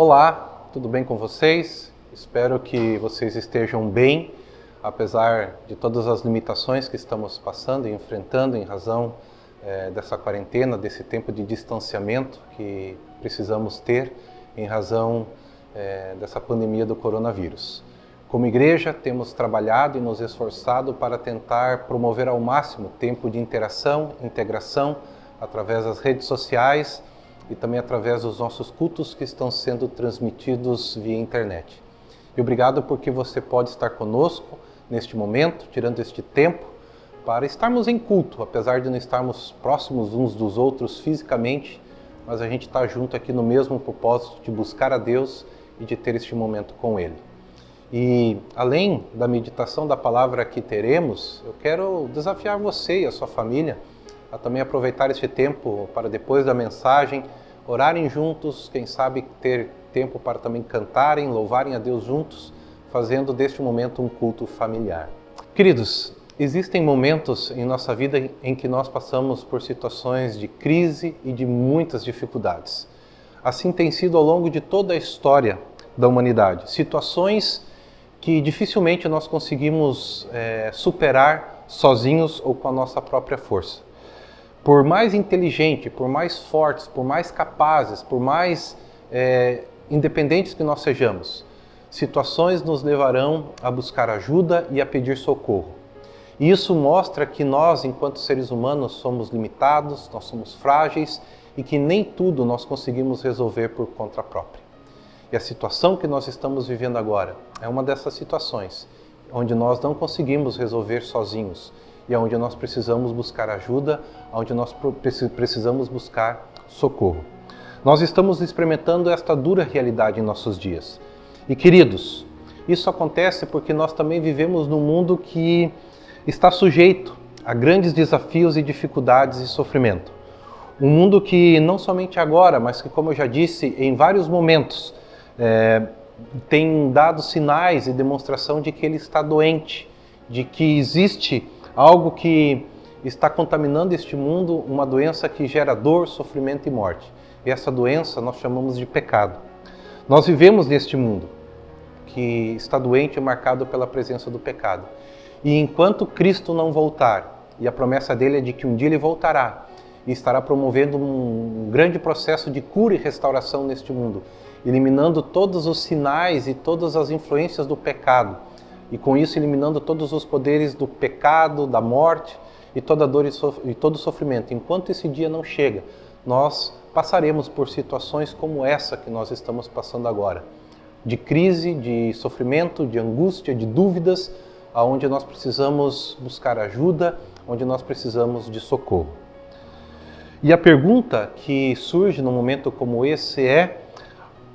Olá, tudo bem com vocês? Espero que vocês estejam bem, apesar de todas as limitações que estamos passando e enfrentando em razão é, dessa quarentena, desse tempo de distanciamento que precisamos ter em razão é, dessa pandemia do coronavírus. Como igreja, temos trabalhado e nos esforçado para tentar promover ao máximo tempo de interação, integração através das redes sociais e também através dos nossos cultos que estão sendo transmitidos via internet. E obrigado porque você pode estar conosco neste momento, tirando este tempo para estarmos em culto, apesar de não estarmos próximos uns dos outros fisicamente, mas a gente está junto aqui no mesmo propósito de buscar a Deus e de ter este momento com Ele. E além da meditação da palavra que teremos, eu quero desafiar você e a sua família a também aproveitar este tempo para depois da mensagem orarem juntos, quem sabe ter tempo para também cantarem, louvarem a Deus juntos, fazendo deste momento um culto familiar. Queridos, existem momentos em nossa vida em que nós passamos por situações de crise e de muitas dificuldades. Assim tem sido ao longo de toda a história da humanidade. Situações que dificilmente nós conseguimos é, superar sozinhos ou com a nossa própria força por mais inteligente, por mais fortes, por mais capazes, por mais é, independentes que nós sejamos, situações nos levarão a buscar ajuda e a pedir socorro. E isso mostra que nós, enquanto seres humanos, somos limitados, nós somos frágeis e que nem tudo nós conseguimos resolver por conta própria. E a situação que nós estamos vivendo agora é uma dessas situações onde nós não conseguimos resolver sozinhos e onde nós precisamos buscar ajuda, onde nós precisamos buscar socorro. Nós estamos experimentando esta dura realidade em nossos dias. E queridos, isso acontece porque nós também vivemos num mundo que está sujeito a grandes desafios e dificuldades e sofrimento. Um mundo que não somente agora, mas que, como eu já disse, em vários momentos é, tem dado sinais e demonstração de que ele está doente, de que existe algo que está contaminando este mundo, uma doença que gera dor, sofrimento e morte. E essa doença nós chamamos de pecado. Nós vivemos neste mundo que está doente e marcado pela presença do pecado. E enquanto Cristo não voltar, e a promessa dele é de que um dia ele voltará e estará promovendo um grande processo de cura e restauração neste mundo, eliminando todos os sinais e todas as influências do pecado e com isso eliminando todos os poderes do pecado, da morte e toda dor e, e todo sofrimento. Enquanto esse dia não chega, nós passaremos por situações como essa que nós estamos passando agora, de crise, de sofrimento, de angústia, de dúvidas, aonde nós precisamos buscar ajuda, onde nós precisamos de socorro. E a pergunta que surge num momento como esse é: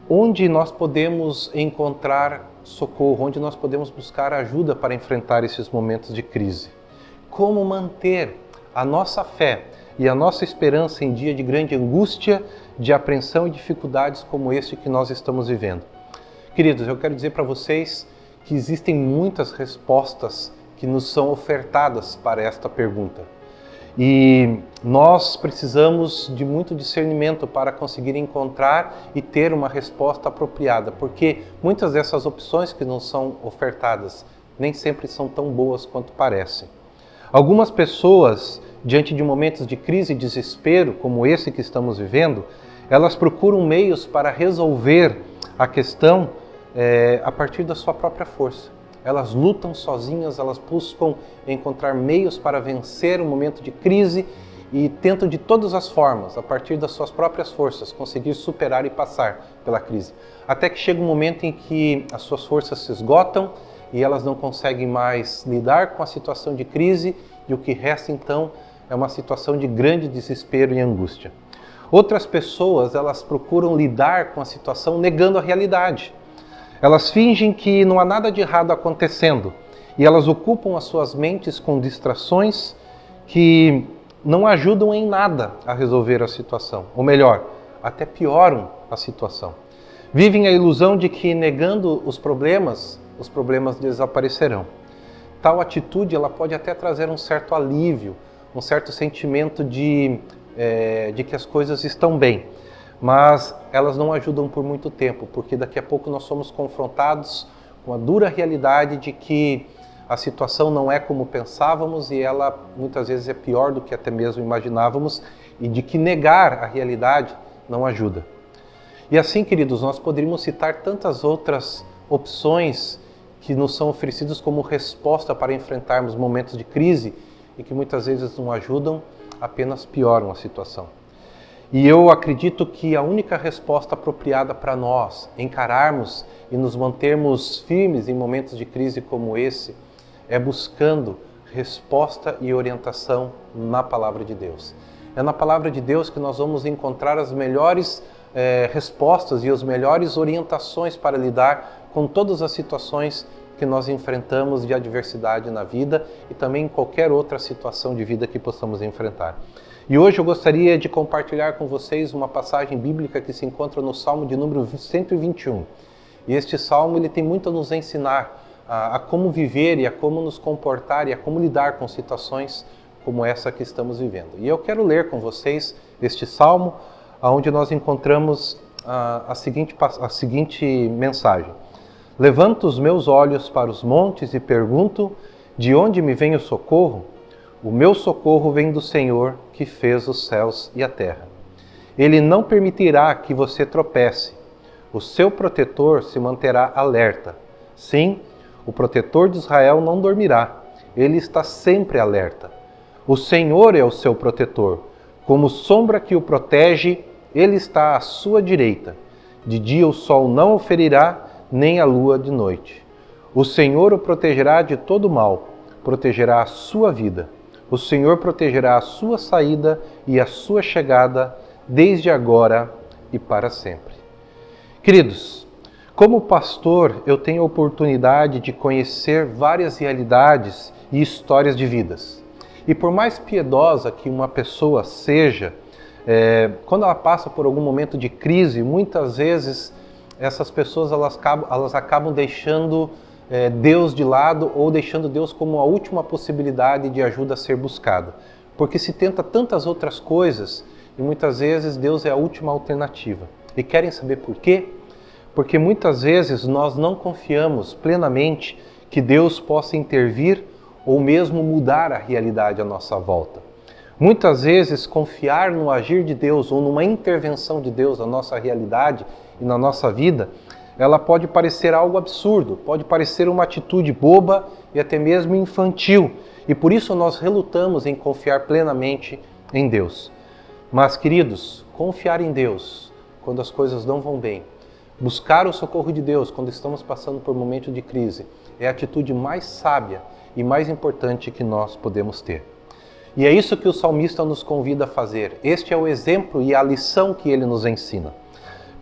onde nós podemos encontrar socorro, onde nós podemos buscar ajuda para enfrentar esses momentos de crise. Como manter a nossa fé e a nossa esperança em dia de grande angústia, de apreensão e dificuldades como este que nós estamos vivendo. Queridos, eu quero dizer para vocês que existem muitas respostas que nos são ofertadas para esta pergunta. E nós precisamos de muito discernimento para conseguir encontrar e ter uma resposta apropriada, porque muitas dessas opções que nos são ofertadas nem sempre são tão boas quanto parecem. Algumas pessoas, diante de momentos de crise e desespero, como esse que estamos vivendo, elas procuram meios para resolver a questão é, a partir da sua própria força elas lutam sozinhas, elas buscam encontrar meios para vencer o momento de crise e tentam de todas as formas, a partir das suas próprias forças, conseguir superar e passar pela crise. Até que chega um momento em que as suas forças se esgotam e elas não conseguem mais lidar com a situação de crise e o que resta então é uma situação de grande desespero e angústia. Outras pessoas, elas procuram lidar com a situação negando a realidade elas fingem que não há nada de errado acontecendo e elas ocupam as suas mentes com distrações que não ajudam em nada a resolver a situação, ou melhor, até pioram a situação. Vivem a ilusão de que negando os problemas, os problemas desaparecerão. Tal atitude ela pode até trazer um certo alívio, um certo sentimento de, é, de que as coisas estão bem, mas elas não ajudam por muito tempo, porque daqui a pouco nós somos confrontados com a dura realidade de que a situação não é como pensávamos e ela muitas vezes é pior do que até mesmo imaginávamos e de que negar a realidade não ajuda. E assim, queridos, nós poderíamos citar tantas outras opções que nos são oferecidas como resposta para enfrentarmos momentos de crise e que muitas vezes não ajudam, apenas pioram a situação. E eu acredito que a única resposta apropriada para nós encararmos e nos mantermos firmes em momentos de crise como esse é buscando resposta e orientação na palavra de Deus. É na palavra de Deus que nós vamos encontrar as melhores é, respostas e as melhores orientações para lidar com todas as situações que nós enfrentamos de adversidade na vida e também em qualquer outra situação de vida que possamos enfrentar. E hoje eu gostaria de compartilhar com vocês uma passagem bíblica que se encontra no Salmo de número 121. E este salmo ele tem muito a nos ensinar a, a como viver e a como nos comportar e a como lidar com situações como essa que estamos vivendo. E eu quero ler com vocês este salmo, onde nós encontramos a, a, seguinte, a seguinte mensagem: Levanto os meus olhos para os montes e pergunto: de onde me vem o socorro? O meu socorro vem do Senhor que fez os céus e a terra. Ele não permitirá que você tropece. O seu protetor se manterá alerta. Sim, o protetor de Israel não dormirá. Ele está sempre alerta. O Senhor é o seu protetor. Como sombra que o protege, ele está à sua direita. De dia o sol não o ferirá, nem a lua de noite. O Senhor o protegerá de todo mal, protegerá a sua vida. O Senhor protegerá a sua saída e a sua chegada, desde agora e para sempre. Queridos, como pastor, eu tenho a oportunidade de conhecer várias realidades e histórias de vidas. E por mais piedosa que uma pessoa seja, é, quando ela passa por algum momento de crise, muitas vezes essas pessoas elas acabam, elas acabam deixando é, Deus de lado ou deixando Deus como a última possibilidade de ajuda a ser buscada. Porque se tenta tantas outras coisas e muitas vezes Deus é a última alternativa. E querem saber por quê? Porque muitas vezes nós não confiamos plenamente que Deus possa intervir ou mesmo mudar a realidade à nossa volta. Muitas vezes, confiar no agir de Deus ou numa intervenção de Deus na nossa realidade e na nossa vida, ela pode parecer algo absurdo, pode parecer uma atitude boba e até mesmo infantil, e por isso nós relutamos em confiar plenamente em Deus. Mas, queridos, confiar em Deus quando as coisas não vão bem, buscar o socorro de Deus quando estamos passando por momento de crise, é a atitude mais sábia e mais importante que nós podemos ter. E é isso que o salmista nos convida a fazer. Este é o exemplo e a lição que ele nos ensina.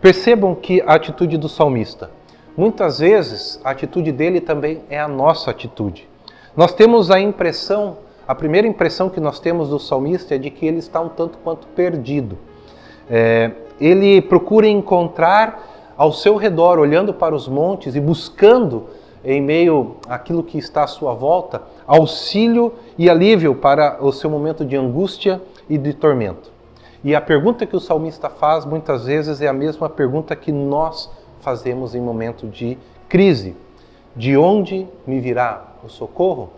Percebam que a atitude do salmista, muitas vezes a atitude dele também é a nossa atitude. Nós temos a impressão, a primeira impressão que nós temos do salmista é de que ele está um tanto quanto perdido. É, ele procura encontrar ao seu redor, olhando para os montes e buscando em meio àquilo que está à sua volta, auxílio e alívio para o seu momento de angústia e de tormento. E a pergunta que o salmista faz muitas vezes é a mesma pergunta que nós fazemos em momento de crise: De onde me virá o socorro?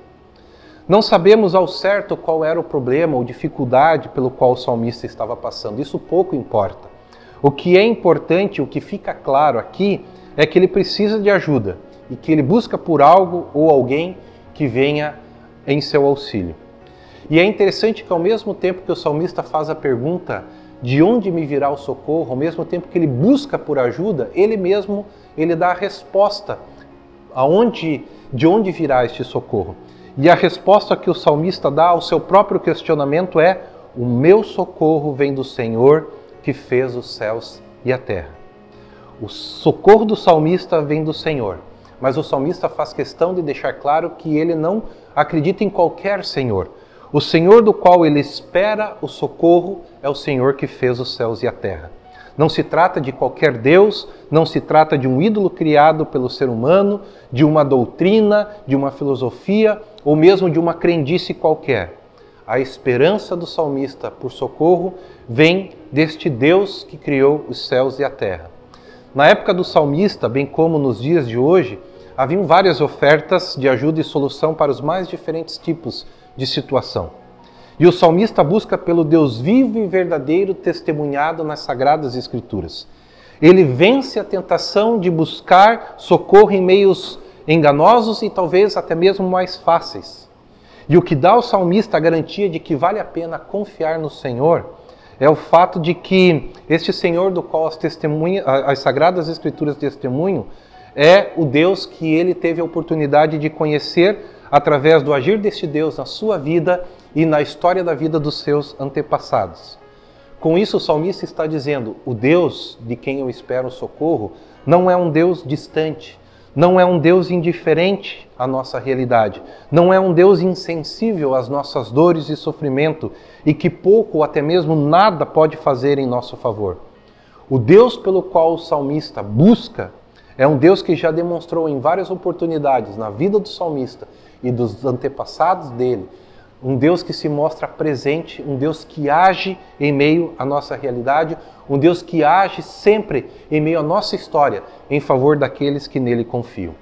Não sabemos ao certo qual era o problema ou dificuldade pelo qual o salmista estava passando, isso pouco importa. O que é importante, o que fica claro aqui, é que ele precisa de ajuda e que ele busca por algo ou alguém que venha em seu auxílio. E é interessante que ao mesmo tempo que o salmista faz a pergunta de onde me virá o socorro, ao mesmo tempo que ele busca por ajuda, ele mesmo ele dá a resposta aonde de onde virá este socorro. E a resposta que o salmista dá ao seu próprio questionamento é: o meu socorro vem do Senhor que fez os céus e a terra. O socorro do salmista vem do Senhor. Mas o salmista faz questão de deixar claro que ele não acredita em qualquer Senhor. O Senhor do qual ele espera o socorro é o Senhor que fez os céus e a terra. Não se trata de qualquer Deus, não se trata de um ídolo criado pelo ser humano, de uma doutrina, de uma filosofia ou mesmo de uma crendice qualquer. A esperança do salmista por socorro vem deste Deus que criou os céus e a terra. Na época do salmista, bem como nos dias de hoje, haviam várias ofertas de ajuda e solução para os mais diferentes tipos de situação. E o salmista busca pelo Deus vivo e verdadeiro testemunhado nas sagradas escrituras. Ele vence a tentação de buscar socorro em meios enganosos e talvez até mesmo mais fáceis. E o que dá ao salmista a garantia de que vale a pena confiar no Senhor é o fato de que este Senhor do qual as, as Sagradas Escrituras testemunham é o Deus que ele teve a oportunidade de conhecer através do agir deste Deus na sua vida e na história da vida dos seus antepassados. Com isso, o salmista está dizendo: o Deus de quem eu espero socorro não é um Deus distante, não é um Deus indiferente à nossa realidade, não é um Deus insensível às nossas dores e sofrimento e que pouco ou até mesmo nada pode fazer em nosso favor. O Deus pelo qual o salmista busca é um Deus que já demonstrou em várias oportunidades na vida do salmista e dos antepassados dele, um Deus que se mostra presente, um Deus que age em meio à nossa realidade, um Deus que age sempre em meio à nossa história, em favor daqueles que nele confiam.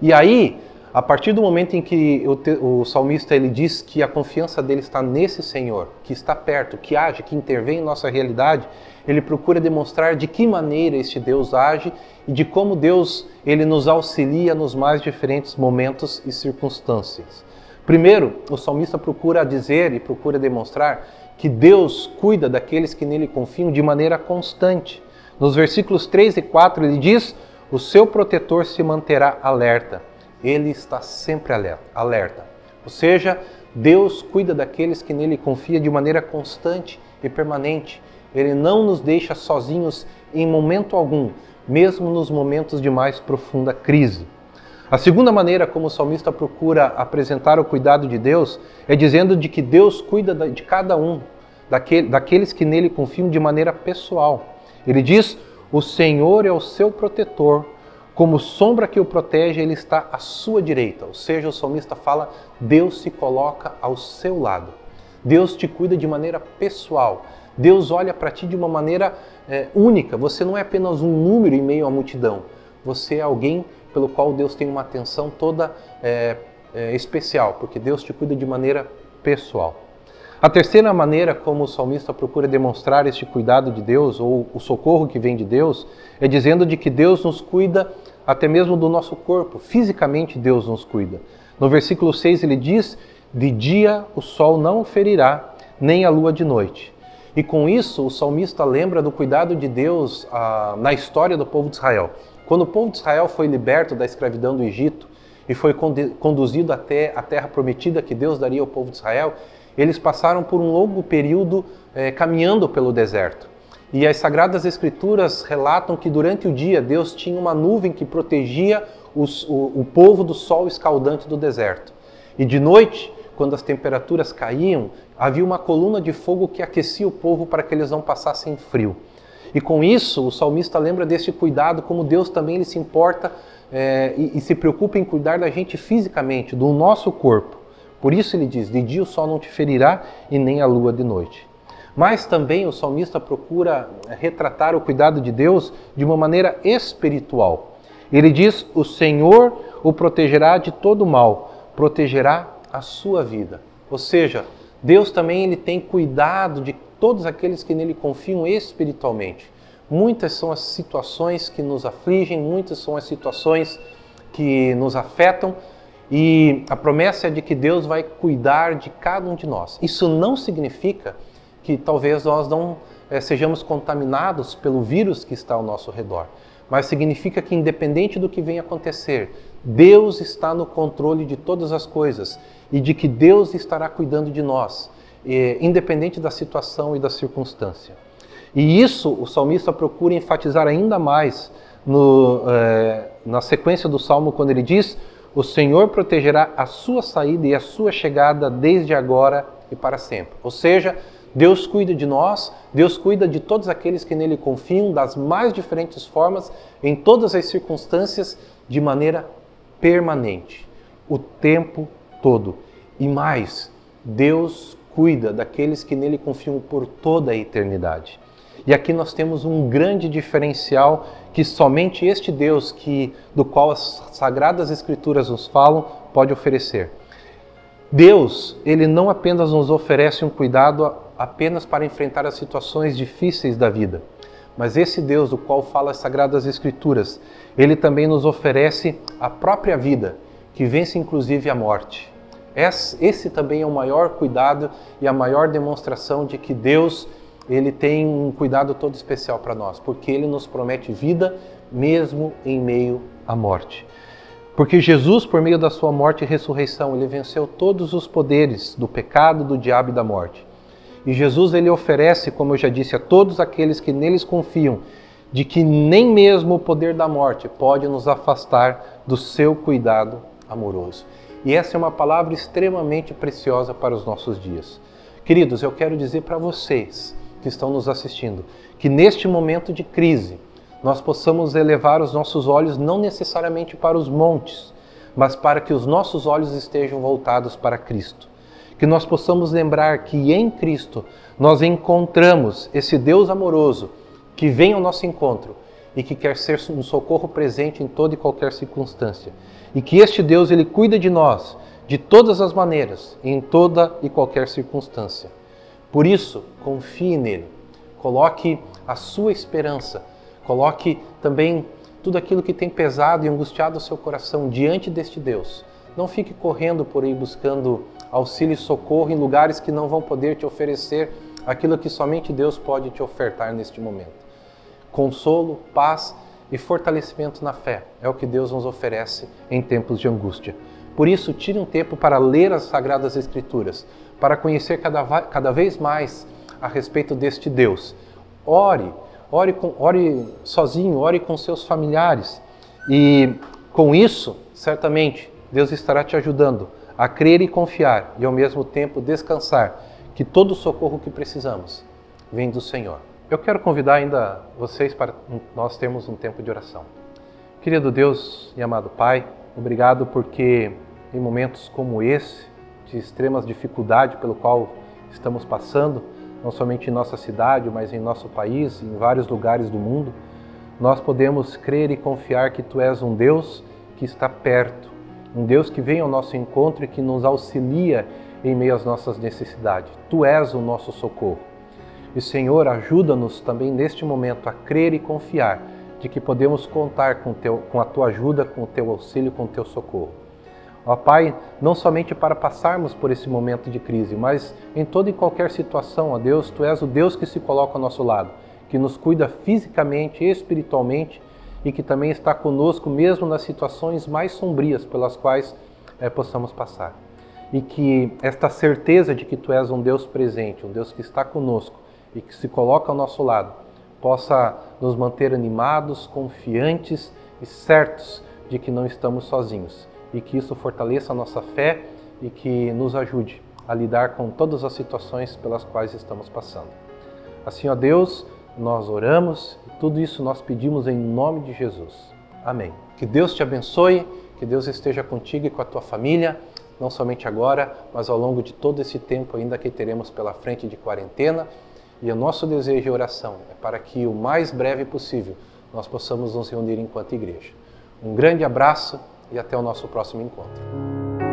E aí, a partir do momento em que o, o, salmista ele diz que a confiança dele está nesse Senhor, que está perto, que age, que intervém em nossa realidade, ele procura demonstrar de que maneira este Deus age e de como Deus ele nos auxilia nos mais diferentes momentos e circunstâncias. Primeiro, o salmista procura dizer e procura demonstrar que Deus cuida daqueles que nele confiam de maneira constante. Nos versículos 3 e 4 ele diz: O seu protetor se manterá alerta. Ele está sempre alerta. Ou seja, Deus cuida daqueles que nele confiam de maneira constante e permanente. Ele não nos deixa sozinhos em momento algum, mesmo nos momentos de mais profunda crise. A segunda maneira como o salmista procura apresentar o cuidado de Deus é dizendo de que Deus cuida de cada um, daqueles que nele confiam de maneira pessoal. Ele diz: O Senhor é o seu protetor, como sombra que o protege, ele está à sua direita. Ou seja, o salmista fala: Deus se coloca ao seu lado. Deus te cuida de maneira pessoal. Deus olha para ti de uma maneira é, única. Você não é apenas um número em meio à multidão. Você é alguém pelo qual Deus tem uma atenção toda é, é, especial, porque Deus te cuida de maneira pessoal. A terceira maneira como o salmista procura demonstrar este cuidado de Deus, ou o socorro que vem de Deus, é dizendo de que Deus nos cuida até mesmo do nosso corpo. Fisicamente Deus nos cuida. No versículo 6 ele diz: De dia o sol não ferirá, nem a lua de noite. E com isso o salmista lembra do cuidado de Deus ah, na história do povo de Israel. Quando o povo de Israel foi liberto da escravidão do Egito e foi conduzido até a terra prometida que Deus daria ao povo de Israel, eles passaram por um longo período eh, caminhando pelo deserto. E as Sagradas Escrituras relatam que durante o dia Deus tinha uma nuvem que protegia os, o, o povo do sol escaldante do deserto. E de noite, quando as temperaturas caíam, havia uma coluna de fogo que aquecia o povo para que eles não passassem frio. E com isso, o salmista lembra desse cuidado, como Deus também ele se importa é, e, e se preocupa em cuidar da gente fisicamente, do nosso corpo. Por isso ele diz: De dia o sol não te ferirá e nem a lua de noite. Mas também o salmista procura retratar o cuidado de Deus de uma maneira espiritual. Ele diz: O Senhor o protegerá de todo mal, protegerá a sua vida. Ou seja, Deus também ele tem cuidado de todos aqueles que nele confiam espiritualmente. Muitas são as situações que nos afligem, muitas são as situações que nos afetam e a promessa é de que Deus vai cuidar de cada um de nós. Isso não significa que talvez nós não é, sejamos contaminados pelo vírus que está ao nosso redor, mas significa que, independente do que venha acontecer, Deus está no controle de todas as coisas e de que Deus estará cuidando de nós independente da situação e da circunstância. E isso o salmista procura enfatizar ainda mais no, é, na sequência do salmo, quando ele diz: O Senhor protegerá a sua saída e a sua chegada desde agora e para sempre. Ou seja, Deus cuida de nós, Deus cuida de todos aqueles que nele confiam, das mais diferentes formas, em todas as circunstâncias, de maneira permanente, o tempo todo. E mais, Deus cuida daqueles que nele confiam por toda a eternidade. E aqui nós temos um grande diferencial que somente este Deus que do qual as sagradas escrituras nos falam pode oferecer. Deus, ele não apenas nos oferece um cuidado apenas para enfrentar as situações difíceis da vida, mas esse Deus do qual fala as sagradas escrituras, ele também nos oferece a própria vida, que vence inclusive a morte. Esse também é o maior cuidado e a maior demonstração de que Deus ele tem um cuidado todo especial para nós, porque ele nos promete vida mesmo em meio à morte. Porque Jesus, por meio da sua morte e ressurreição, ele venceu todos os poderes do pecado, do diabo e da morte. E Jesus ele oferece, como eu já disse, a todos aqueles que neles confiam, de que nem mesmo o poder da morte pode nos afastar do seu cuidado amoroso. E essa é uma palavra extremamente preciosa para os nossos dias. Queridos, eu quero dizer para vocês que estão nos assistindo que neste momento de crise, nós possamos elevar os nossos olhos não necessariamente para os montes, mas para que os nossos olhos estejam voltados para Cristo. Que nós possamos lembrar que em Cristo nós encontramos esse Deus amoroso que vem ao nosso encontro e que quer ser um socorro presente em toda e qualquer circunstância. E que este Deus ele cuida de nós de todas as maneiras, em toda e qualquer circunstância. Por isso, confie nele. Coloque a sua esperança Coloque também tudo aquilo que tem pesado e angustiado o seu coração diante deste Deus. Não fique correndo por aí buscando auxílio e socorro em lugares que não vão poder te oferecer aquilo que somente Deus pode te ofertar neste momento. Consolo, paz e fortalecimento na fé é o que Deus nos oferece em tempos de angústia. Por isso, tire um tempo para ler as Sagradas Escrituras, para conhecer cada, cada vez mais a respeito deste Deus. Ore, ore, com, ore sozinho, ore com seus familiares. E com isso, certamente, Deus estará te ajudando a crer e confiar e ao mesmo tempo descansar que todo o socorro que precisamos vem do Senhor. Eu quero convidar ainda vocês para nós termos um tempo de oração. Querido Deus e amado Pai, obrigado porque em momentos como esse, de extremas dificuldade pelo qual estamos passando, não somente em nossa cidade, mas em nosso país, em vários lugares do mundo, nós podemos crer e confiar que Tu és um Deus que está perto, um Deus que vem ao nosso encontro e que nos auxilia em meio às nossas necessidades. Tu és o nosso socorro. E Senhor, ajuda-nos também neste momento a crer e confiar de que podemos contar com, teu, com a Tua ajuda, com o Teu auxílio, com o Teu socorro. Ó Pai, não somente para passarmos por esse momento de crise, mas em toda e qualquer situação, ó Deus, Tu és o Deus que se coloca ao nosso lado, que nos cuida fisicamente e espiritualmente e que também está conosco mesmo nas situações mais sombrias pelas quais é, possamos passar. E que esta certeza de que Tu és um Deus presente, um Deus que está conosco e que se coloca ao nosso lado, possa nos manter animados, confiantes e certos de que não estamos sozinhos e que isso fortaleça a nossa fé e que nos ajude a lidar com todas as situações pelas quais estamos passando. Assim, ó Deus, nós oramos e tudo isso nós pedimos em nome de Jesus. Amém. Que Deus te abençoe, que Deus esteja contigo e com a tua família, não somente agora, mas ao longo de todo esse tempo ainda que teremos pela frente de quarentena. E o nosso desejo e oração é para que o mais breve possível nós possamos nos reunir enquanto igreja. Um grande abraço e até o nosso próximo encontro.